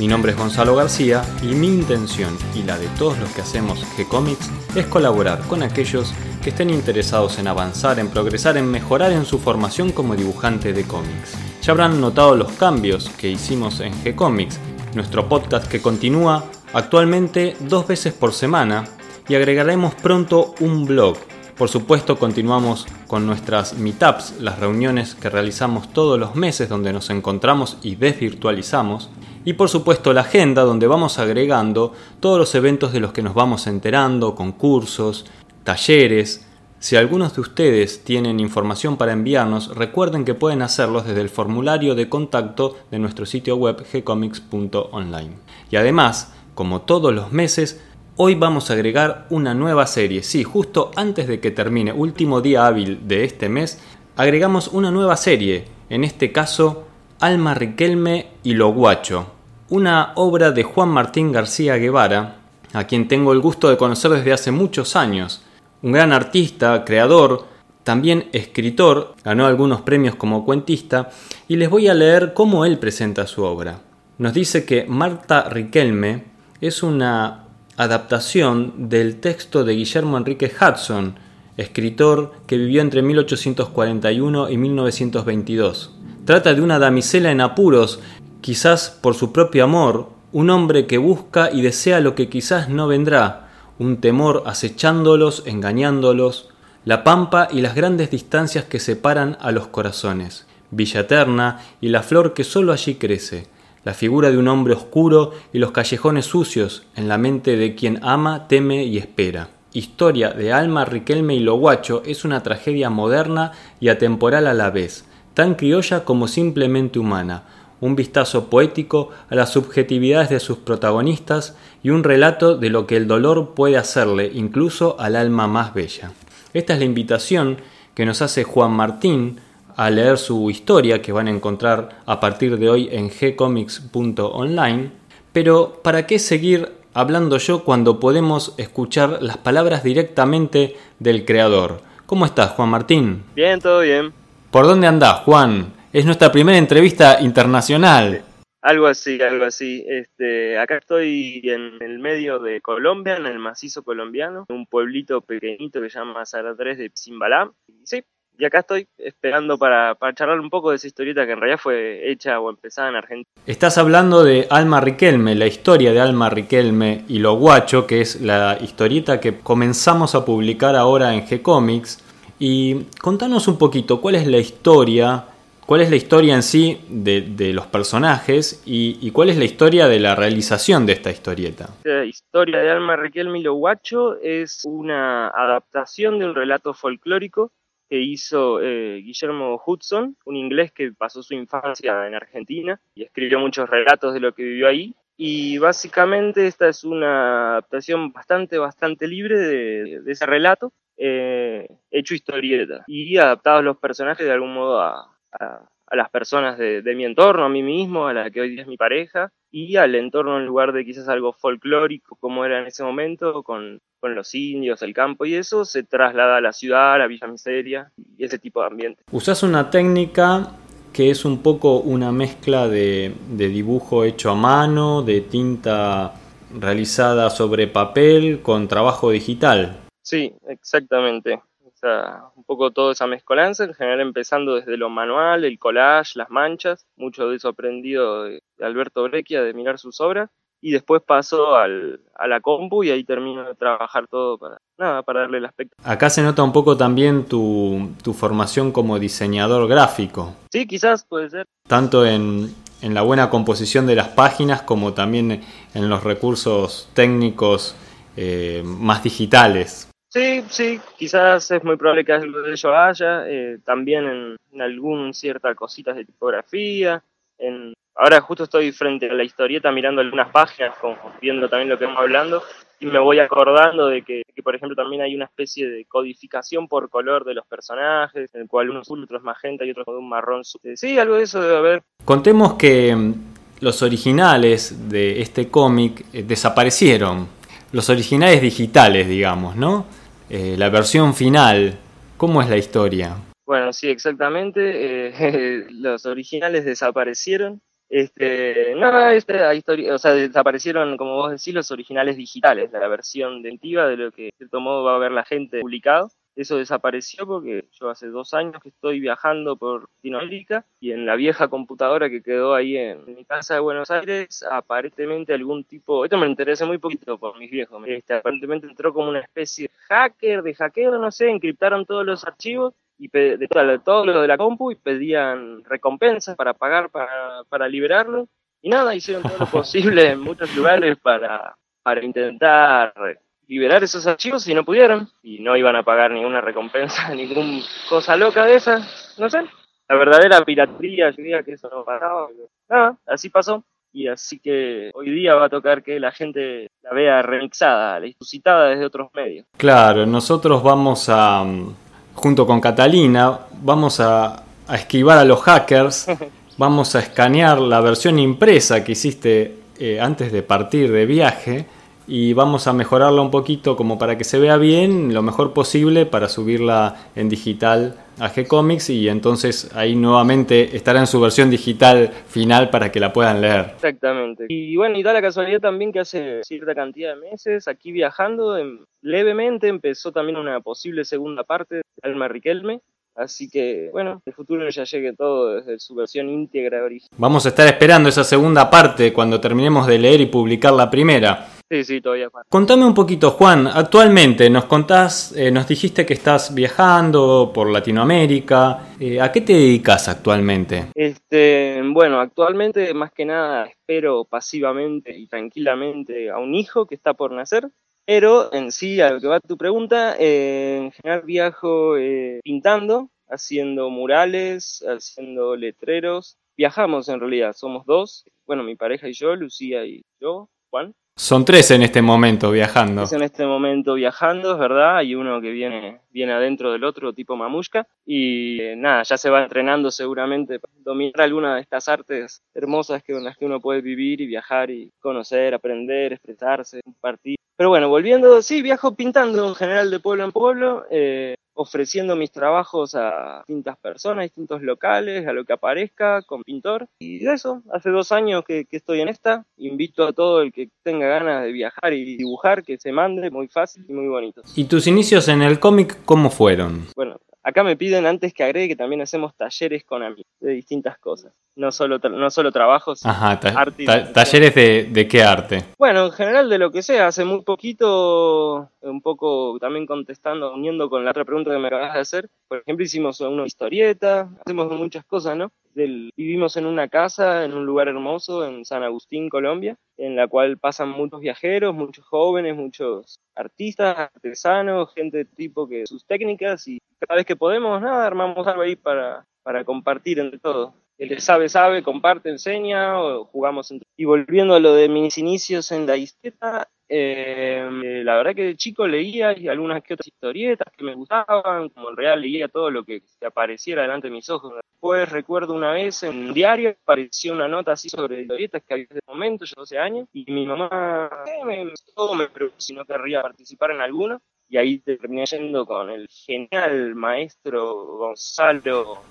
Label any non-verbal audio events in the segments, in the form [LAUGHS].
Mi nombre es Gonzalo García y mi intención y la de todos los que hacemos G-Comics es colaborar con aquellos que estén interesados en avanzar, en progresar, en mejorar en su formación como dibujante de cómics. Ya habrán notado los cambios que hicimos en G-Comics, nuestro podcast que continúa actualmente dos veces por semana y agregaremos pronto un blog. Por supuesto continuamos con nuestras meetups, las reuniones que realizamos todos los meses donde nos encontramos y desvirtualizamos y por supuesto la agenda donde vamos agregando todos los eventos de los que nos vamos enterando, concursos, talleres. Si algunos de ustedes tienen información para enviarnos, recuerden que pueden hacerlos desde el formulario de contacto de nuestro sitio web gcomics.online. Y además, como todos los meses, hoy vamos a agregar una nueva serie. Sí, justo antes de que termine, último día hábil de este mes, agregamos una nueva serie. En este caso, Alma Riquelme y Lo Guacho, una obra de Juan Martín García Guevara, a quien tengo el gusto de conocer desde hace muchos años. Un gran artista, creador, también escritor, ganó algunos premios como cuentista, y les voy a leer cómo él presenta su obra. Nos dice que Marta Riquelme es una adaptación del texto de Guillermo Enrique Hudson, escritor que vivió entre 1841 y 1922. Trata de una damisela en apuros, quizás por su propio amor, un hombre que busca y desea lo que quizás no vendrá, un temor acechándolos, engañándolos, la pampa y las grandes distancias que separan a los corazones, Villa Eterna y la flor que sólo allí crece, la figura de un hombre oscuro y los callejones sucios en la mente de quien ama, teme y espera. Historia de Alma, Riquelme y Loguacho es una tragedia moderna y atemporal a la vez, tan criolla como simplemente humana, un vistazo poético a las subjetividades de sus protagonistas y un relato de lo que el dolor puede hacerle incluso al alma más bella. Esta es la invitación que nos hace Juan Martín a leer su historia que van a encontrar a partir de hoy en gcomics.online. Pero ¿para qué seguir hablando yo cuando podemos escuchar las palabras directamente del creador? ¿Cómo estás, Juan Martín? Bien, todo bien. ¿Por dónde andás, Juan? Es nuestra primera entrevista internacional. Algo así, algo así. Este, acá estoy en el medio de Colombia, en el macizo colombiano, un pueblito pequeñito que se llama 3 de Zimbalá. sí, y acá estoy esperando para, para, charlar un poco de esa historieta que en realidad fue hecha o empezada en Argentina. Estás hablando de Alma Riquelme, la historia de Alma Riquelme y Lo Guacho, que es la historieta que comenzamos a publicar ahora en G-Comics y contanos un poquito cuál es la historia, cuál es la historia en sí de, los personajes y, cuál es la historia de la realización de esta historieta. La historia de Alma Raquel Milo Guacho es una adaptación de un relato folclórico que hizo eh, Guillermo Hudson, un inglés que pasó su infancia en Argentina y escribió muchos relatos de lo que vivió ahí. Y básicamente esta es una adaptación bastante, bastante libre de ese relato eh, hecho historieta y adaptados los personajes de algún modo a, las personas de, mi entorno, a mí mismo, a la que hoy día es mi pareja, y al entorno en lugar de quizás algo folclórico como era en ese momento, con, los indios, el campo y eso, se traslada a la ciudad, a la Villa Miseria y ese tipo de ambiente. Usás una técnica que es un poco una mezcla de, dibujo hecho a mano, de tinta realizada sobre papel con trabajo digital. Sí, exactamente. O sea, un poco toda esa mezcolanza, en general empezando desde lo manual, el collage, las manchas, mucho de eso aprendido de Alberto Breccia, de mirar sus obras, y después paso al, a la compu y ahí termino de trabajar todo para, nada, para darle el aspecto. Acá se nota un poco también tu, tu formación como diseñador gráfico. Sí, quizás puede ser. Tanto en, en la buena composición de las páginas como también en los recursos técnicos eh, más digitales. Sí, sí, quizás es muy probable que algo de ello haya, eh, también en, en, algún cierta cositas de tipografía, en, ahora justo estoy frente a la historieta mirando algunas páginas, como viendo también lo que estamos hablando, y me voy acordando de que, por ejemplo, también hay una especie de codificación por color de los personajes, en el cual uno es azul, otro es magenta y otro es de un marrón. Sí, algo de eso debe haber. Contemos que mm, los originales de este cómic eh, desaparecieron. Los originales digitales, digamos, ¿no? Eh, la versión final. ¿Cómo es la historia? Bueno, sí, exactamente. Eh, [LAUGHS] los originales desaparecieron este, no, esta historia, o sea, desaparecieron, como vos decís, los originales digitales, la versión dentiva de lo que de cierto modo va a ver la gente publicado. Eso desapareció porque yo hace dos años que estoy viajando por Latinoamérica y en la vieja computadora que quedó ahí en mi casa de Buenos Aires, aparentemente algún tipo, esto me interesa muy poquito por mis viejos, este, aparentemente entró como una especie de hacker, de hackeo, no sé, encriptaron todos los archivos y de todo lo de la compu y pedían recompensas para pagar para, para liberarlo. Y nada, hicieron todo lo [LAUGHS] posible en muchos lugares para, para intentar liberar esos archivos y no pudieron. Y no iban a pagar ninguna recompensa, [LAUGHS] ninguna cosa loca de esas. No sé. La verdadera piratería, yo diría que eso no pasaba. Nada, así pasó. Y así que hoy día va a tocar que la gente la vea remixada, resucitada desde otros medios. Claro, nosotros vamos a, junto con Catalina, vamos a, esquivar a los hackers, [LAUGHS] vamos a escanear la versión impresa que hiciste eh, antes de partir de viaje y vamos a mejorarla un poquito como para que se vea bien, lo mejor posible para subirla en digital a G-Comics y entonces ahí nuevamente estará en su versión digital final para que la puedan leer. Exactamente. Y bueno, y da la casualidad también que hace cierta cantidad de meses aquí viajando, levemente empezó también una posible segunda parte de Alma Riquelme, Así que, bueno, el futuro ya llegue todo desde su versión íntegra original. Vamos a estar esperando esa segunda parte cuando terminemos de leer y publicar la primera. Sí, sí, todavía. Contame un poquito, Juan. Actualmente nos contás, eh, nos dijiste que estás viajando por Latinoamérica. Eh, ¿A qué te dedicas actualmente? Este, bueno, actualmente más que nada espero pasivamente y tranquilamente a un hijo que está por nacer. Pero en sí, a lo que va tu pregunta, eh, en general viajo eh, pintando, haciendo murales, haciendo letreros. Viajamos en realidad, somos dos, bueno, mi pareja y yo, Lucía y yo, Juan. Son tres en este momento viajando. Es en este momento viajando, es verdad. Hay uno que viene, viene adentro del otro, tipo mamushka. Y eh, nada, ya se va entrenando seguramente para dominar alguna de estas artes hermosas que, con las que uno puede vivir y viajar y conocer, aprender, expresarse, compartir. Pero bueno, volviendo, sí, viajo pintando en general de pueblo en pueblo. Eh, ofreciendo mis trabajos a distintas personas, distintos locales, a lo que aparezca con pintor. Y de eso, hace dos años que, estoy en esta. Invito a todo el que tenga ganas de viajar y dibujar que se mande, muy fácil y muy bonito. ¿Y tus inicios en el cómic cómo fueron? Bueno, Acá me piden antes que agregue que también hacemos talleres con amigos de distintas cosas. No solo, no solo trabajos, Ajá, talleres de, de, qué arte. Bueno, en general de lo que sea. Hace muy poquito, un poco también contestando, uniendo con la otra pregunta que me acabas de hacer. Por ejemplo, hicimos una historieta, hacemos muchas cosas, ¿no? Vivimos en una casa, en un lugar hermoso, en San Agustín, Colombia, en la cual pasan muchos viajeros, muchos jóvenes, muchos artistas, artesanos, gente de tipo que sus técnicas y cada vez que podemos, nada, armamos algo ahí para, para compartir entre todos. El que sabe, sabe, comparte, enseña, o jugamos entre... Y volviendo a lo de mis inicios en la historieta, eh, la verdad que de chico leía algunas que otras historietas que me gustaban, como en real leía todo lo que apareciera delante de mis ojos. Después recuerdo una vez en un diario apareció una nota así sobre historietas que había en ese momento, yo 12 años, y mi mamá eh, me, todo me preguntó si no querría participar en alguno. Y ahí terminé yendo con el genial maestro Gonzalo,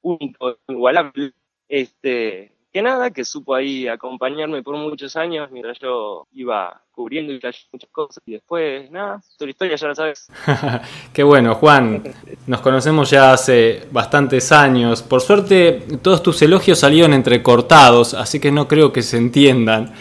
único, inigualable, este, que nada, que supo ahí acompañarme por muchos años mientras yo iba cubriendo y muchas cosas y después, nada, tu historia ya la sabes. [LAUGHS] Qué bueno, Juan, nos conocemos ya hace bastantes años. Por suerte, todos tus elogios salieron entrecortados, así que no creo que se entiendan.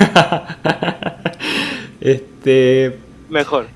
[LAUGHS] este... Mejor.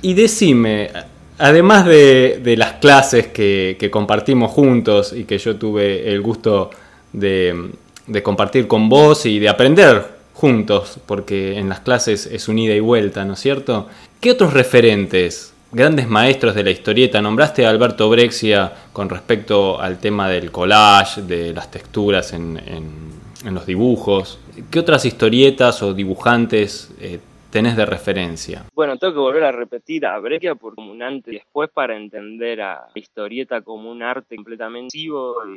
Y decime, además de, las clases que, que compartimos juntos y que yo tuve el gusto de de compartir con vos y de aprender juntos, porque en las clases es un ida y vuelta, ¿no es cierto? ¿Qué otros referentes, grandes maestros de la historieta, nombraste a Alberto Brexia con respecto al tema del collage, de las texturas en, los dibujos? ¿Qué otras historietas o dibujantes eh, tenés de referencia? Bueno, tengo que volver a repetir a Breccia por como un antes y después para entender a la historieta como un arte completamente y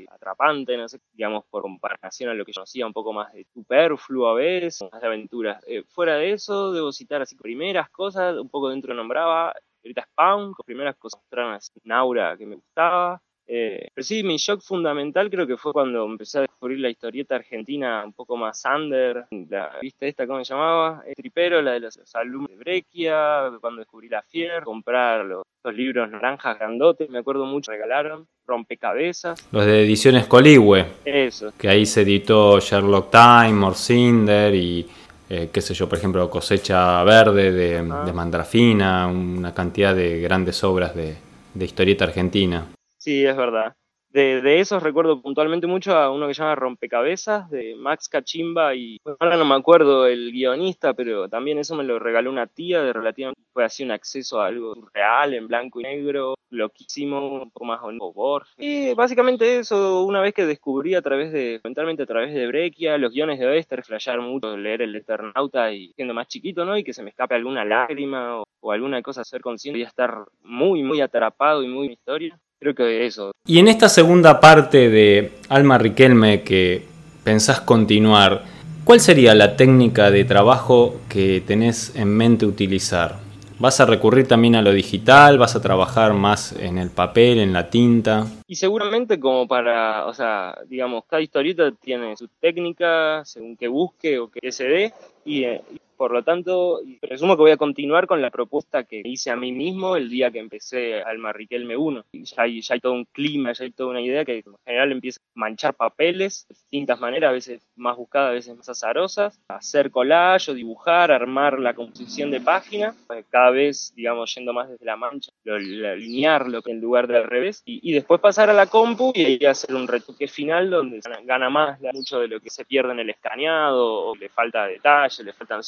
atrapante, no sé, digamos, por comparación a lo que yo conocía un poco más de superfluo a veces, más de aventuras. Eh, fuera de eso, debo citar así primeras cosas, un poco dentro nombraba, ahorita Spawn, con primeras cosas mostraron así un aura que me gustaba, eh, pero sí, mi shock fundamental creo que fue cuando empecé a descubrir la historieta argentina un poco más under. La, ¿Viste esta cómo se llamaba? El tripero, la de los, alumnos de Brequia, cuando descubrí la Fier, comprar los, libros naranjas grandotes, me acuerdo mucho, regalaron, rompecabezas. Los de ediciones Coligüe. Eso. Que ahí se editó Sherlock Time, Morcinder y eh, qué sé yo, por ejemplo, Cosecha Verde de, ah. de Mandrafina, una cantidad de grandes obras de, de historieta argentina. Sí, es verdad. De, de, esos recuerdo puntualmente mucho a uno que se llama Rompecabezas, de Max Cachimba y ahora no me acuerdo el guionista, pero también eso me lo regaló una tía de relativamente, fue así un acceso a algo real, en blanco y negro, loquísimo, un poco más o. Y básicamente eso, una vez que descubrí a través de, mentalmente a través de Brequia, los guiones de Oester, flashear mucho, leer el Eternauta y siendo más chiquito, ¿no? Y que se me escape alguna lágrima o, alguna cosa, ser consciente y estar muy, muy atrapado y muy en historia creo que eso. Y en esta segunda parte de Alma Riquelme que pensás continuar, ¿cuál sería la técnica de trabajo que tenés en mente utilizar? ¿Vas a recurrir también a lo digital? ¿Vas a trabajar más en el papel, en la tinta? Y seguramente como para, o sea, digamos, cada historieta tiene su técnica según que busque o que se dé y, eh, por lo tanto, presumo que voy a continuar con la propuesta que hice a mí mismo el día que empecé al Marriquelme 1. Ya hay, ya hay todo un clima, ya hay toda una idea que en general empieza a manchar papeles de distintas maneras, a veces más buscadas, a veces más azarosas, hacer collage o dibujar, armar la composición de página, cada vez, digamos, yendo más desde la mancha, lo, alinearlo en lugar del revés, y, después pasar a la compu y hacer un retoque final donde gana más mucho de lo que se pierde en el escaneado, o le falta detalle, le faltan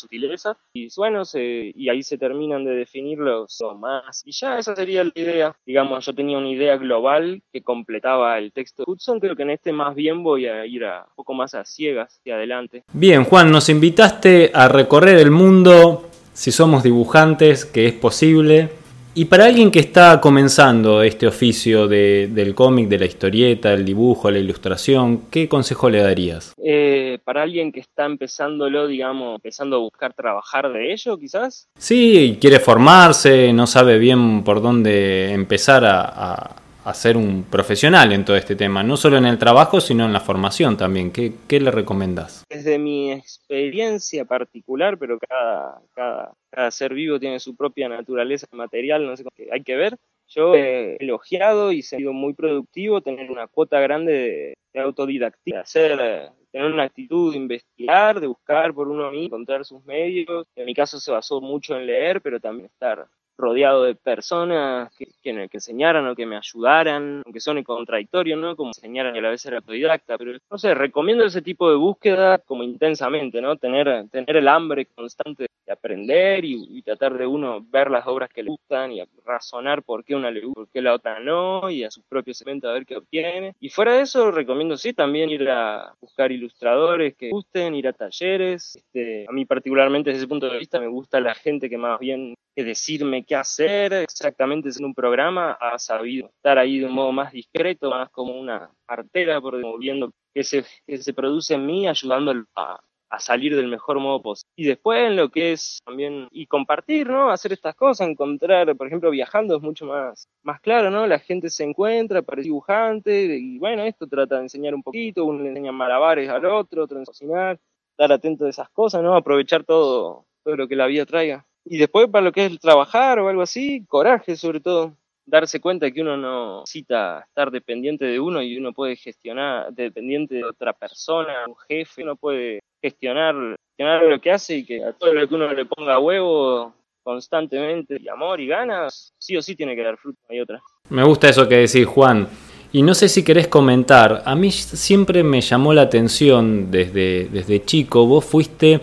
y bueno, y ahí se terminan de definir los más. Y ya esa sería la idea. Digamos, yo tenía una idea global que completaba el texto de Hudson, creo que en este más bien voy a ir a un poco más a ciegas y adelante. Bien, Juan, nos invitaste a recorrer el mundo, si somos dibujantes, que es posible. Y para alguien que está comenzando este oficio del cómic, de la historieta, el dibujo, la ilustración, ¿qué consejo le darías? Eh, para alguien que está empezándolo, digamos, empezando a buscar trabajar de ello, quizás. Sí, quiere formarse, no sabe bien por dónde empezar a a ser un profesional en todo este tema, no solo en el trabajo, sino en la formación también. ¿Qué, qué le recomendás? Desde mi experiencia particular, pero cada, cada, ser vivo tiene su propia naturaleza material, no sé, hay que ver. Yo he elogiado y sido muy productivo tener una cuota grande de, autodidactia, hacer, tener una actitud de investigar, de buscar por uno mismo, encontrar sus medios. En mi caso se basó mucho en leer, pero también estar rodeado de personas que, que, que, enseñaran o que me ayudaran, aunque suene contradictorio, ¿no? Como enseñaran y a la vez ser autodidacta, pero no sé, recomiendo ese tipo de búsqueda como intensamente, ¿no? Tener, tener el hambre constante de aprender y, tratar de uno ver las obras que le gustan y razonar por qué una le gusta, por qué la otra no, y a sus propios eventos a ver qué obtiene. Y fuera de eso, recomiendo sí también ir a buscar ilustradores que gusten, ir a talleres. Este, a mí particularmente desde ese punto de vista me gusta la gente que más bien que decirme qué hacer exactamente en un programa, ha sabido estar ahí de un modo más discreto, más como una artera, por viendo que se, se produce en mí, ayudándolo a, salir del mejor modo posible. Y después en lo que es también, y compartir, ¿no? Hacer estas cosas, encontrar, por ejemplo, viajando es mucho más, más claro, ¿no? La gente se encuentra, parece dibujante, y bueno, esto trata de enseñar un poquito, uno le enseña malabares al otro, otro en cocinar, estar atento a esas cosas, ¿no? Aprovechar todo, todo lo que la vida traiga. Y después para lo que es trabajar o algo así, coraje sobre todo. Darse cuenta que uno no necesita estar dependiente de uno y uno puede gestionar, dependiente de otra persona, un jefe, uno puede gestionar, gestionar lo que hace y que a todo lo que uno le ponga huevo constantemente y amor y ganas, sí o sí tiene que dar fruto, hay otra. Me gusta eso que decís, Juan. Y no sé si querés comentar, a mí siempre me llamó la atención desde, desde chico, vos fuiste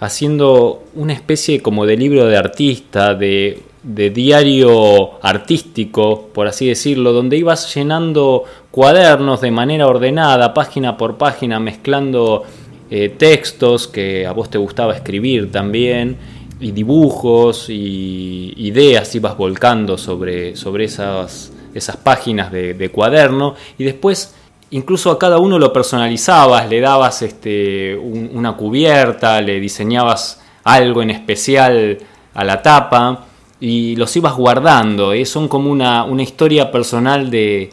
haciendo una especie como de libro de artista, de, diario artístico, por así decirlo, donde ibas llenando cuadernos de manera ordenada, página por página, mezclando eh, textos que a vos te gustaba escribir también, dibujos y ideas ibas volcando sobre, sobre esas, esas páginas de, cuaderno y después incluso a cada uno lo personalizabas, le dabas este, una cubierta, le diseñabas algo en especial a la tapa y los ibas guardando. ¿eh? Son como una, una historia personal de,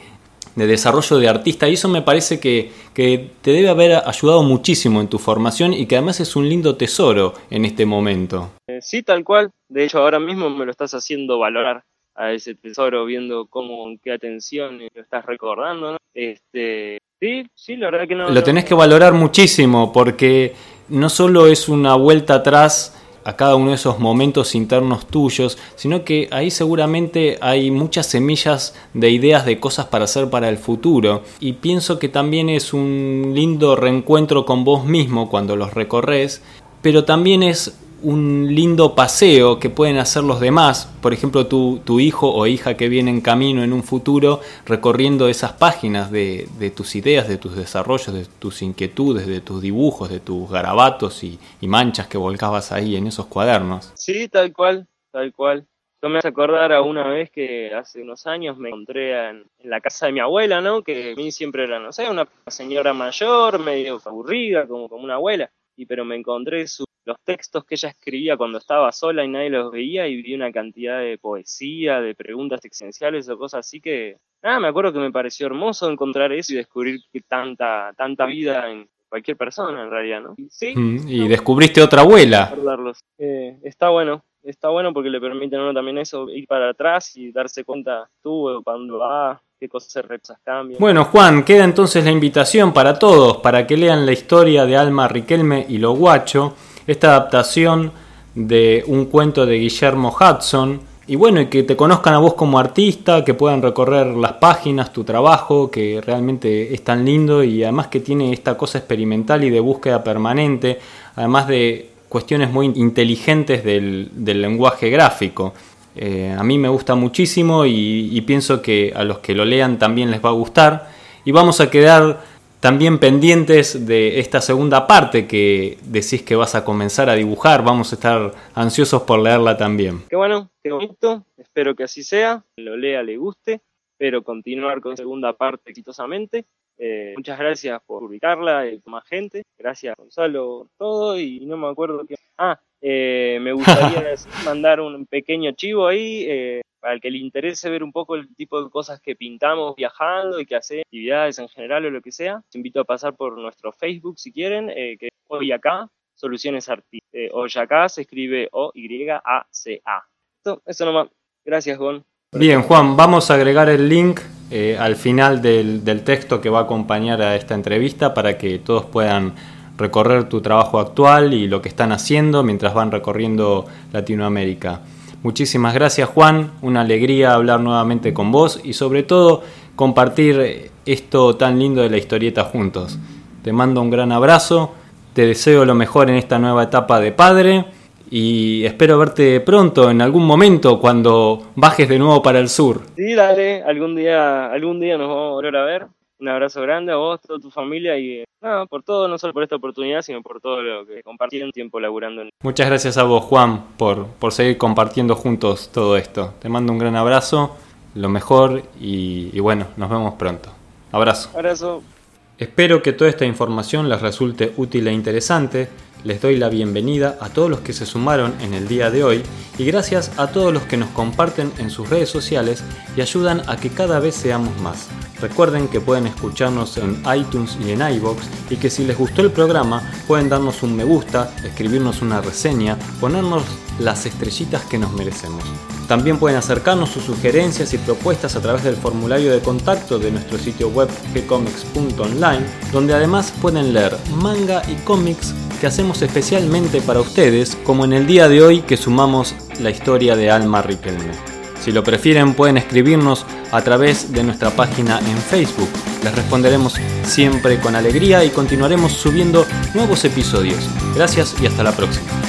de desarrollo de artista y eso me parece que, que, te debe haber ayudado muchísimo en tu formación y que además es un lindo tesoro en este momento. Eh, sí, tal cual. De hecho, ahora mismo me lo estás haciendo valorar a ese tesoro, viendo cómo, qué atención lo estás recordando. Este, sí, sí, la verdad que no. Lo tenés que valorar muchísimo porque no solo es una vuelta atrás a cada uno de esos momentos internos tuyos, sino que ahí seguramente hay muchas semillas de ideas de cosas para hacer para el futuro. Y pienso que también es un lindo reencuentro con vos mismo cuando los recorres, pero también es un lindo paseo que pueden hacer los demás, por ejemplo tu, tu, hijo o hija que viene en camino en un futuro recorriendo esas páginas de, tus ideas, de tus desarrollos, de tus inquietudes, de tus dibujos, de tus garabatos y, manchas que volcabas ahí en esos cuadernos. Sí, tal cual, tal cual. Yo me hace acordar a una vez que hace unos años me encontré en, la casa de mi abuela, ¿no? Que a mí siempre era, no sé, una señora mayor, medio aburrida, como, como una abuela. Y pero me encontré su los textos que ella escribía cuando estaba sola y nadie los veía y vi una cantidad de poesía, de preguntas existenciales o cosas así que, nada, me acuerdo que me pareció hermoso encontrar eso y descubrir que tanta, tanta vida en cualquier persona en realidad, ¿no? Sí. Y descubriste otra abuela. Eh, está bueno, está bueno porque le permite a uno también eso, ir para atrás y darse cuenta tú cuando va, qué cosas cambian. Bueno, Juan, queda entonces la invitación para todos, para que lean la historia de Alma Riquelme y Lo Guacho esta adaptación de un cuento de Guillermo Hudson. Y bueno, y que te conozcan a vos como artista, que puedan recorrer las páginas, tu trabajo, que realmente es tan lindo y además que tiene esta cosa experimental y de búsqueda permanente, además de cuestiones muy inteligentes del, lenguaje gráfico. Eh, a mí me gusta muchísimo y, pienso que a los que lo lean también les va a gustar. Y vamos a quedar también pendientes de esta segunda parte que decís que vas a comenzar a dibujar, vamos a estar ansiosos por leerla también. Qué bueno, qué bonito, espero que así sea, lo lea, le guste, pero continuar con la segunda parte exitosamente. Eh, muchas gracias por publicarla y más gente. Gracias Gonzalo todo y no me acuerdo qué. Ah, eh, me gustaría [LAUGHS] mandar un pequeño chivo ahí. Eh, para el que le interese ver un poco el tipo de cosas que pintamos viajando y que hacemos, actividades en general o lo que sea, te invito a pasar por nuestro Facebook si quieren, eh, que hoy acá, Soluciones Artísticas. Eh, hoy acá se escribe O-Y-A-C-A. Eso, eso nomás. Gracias, Juan. Bien, Juan, vamos a agregar el link eh, al final del, del texto que va a acompañar a esta entrevista para que todos puedan recorrer tu trabajo actual y lo que están haciendo mientras van recorriendo Latinoamérica. Muchísimas gracias Juan, una alegría hablar nuevamente con vos y sobre todo compartir esto tan lindo de la historieta juntos. Te mando un gran abrazo, te deseo lo mejor en esta nueva etapa de padre y espero verte pronto en algún momento cuando bajes de nuevo para el sur. Sí, dale, algún día, algún día nos vamos a volver a ver un abrazo grande a vos, toda tu familia y nada, por todo, no solo por esta oportunidad, sino por todo lo que compartieron tiempo laburando. Muchas gracias a vos, Juan, por, por seguir compartiendo juntos todo esto. Te mando un gran abrazo, lo mejor y, y bueno, nos vemos pronto. Abrazo. Abrazo. Espero que toda esta información les resulte útil e interesante les doy la bienvenida a todos los que se sumaron en el día de hoy y gracias a todos los que nos comparten en sus redes sociales y ayudan a que cada vez seamos más. Recuerden que pueden escucharnos en iTunes y en iBox y que si les gustó el programa pueden darnos un me gusta, escribirnos una reseña, ponernos las estrellitas que nos merecemos. También pueden acercarnos sus sugerencias y propuestas a través del formulario de contacto de nuestro sitio web gcomics.online, donde además pueden leer manga y cómics que hacemos especialmente para ustedes, como en el día de hoy que sumamos la historia de Alma Riquelme. Si lo prefieren pueden escribirnos a través de nuestra página en Facebook. Les responderemos siempre con alegría y continuaremos subiendo nuevos episodios. Gracias y hasta la próxima.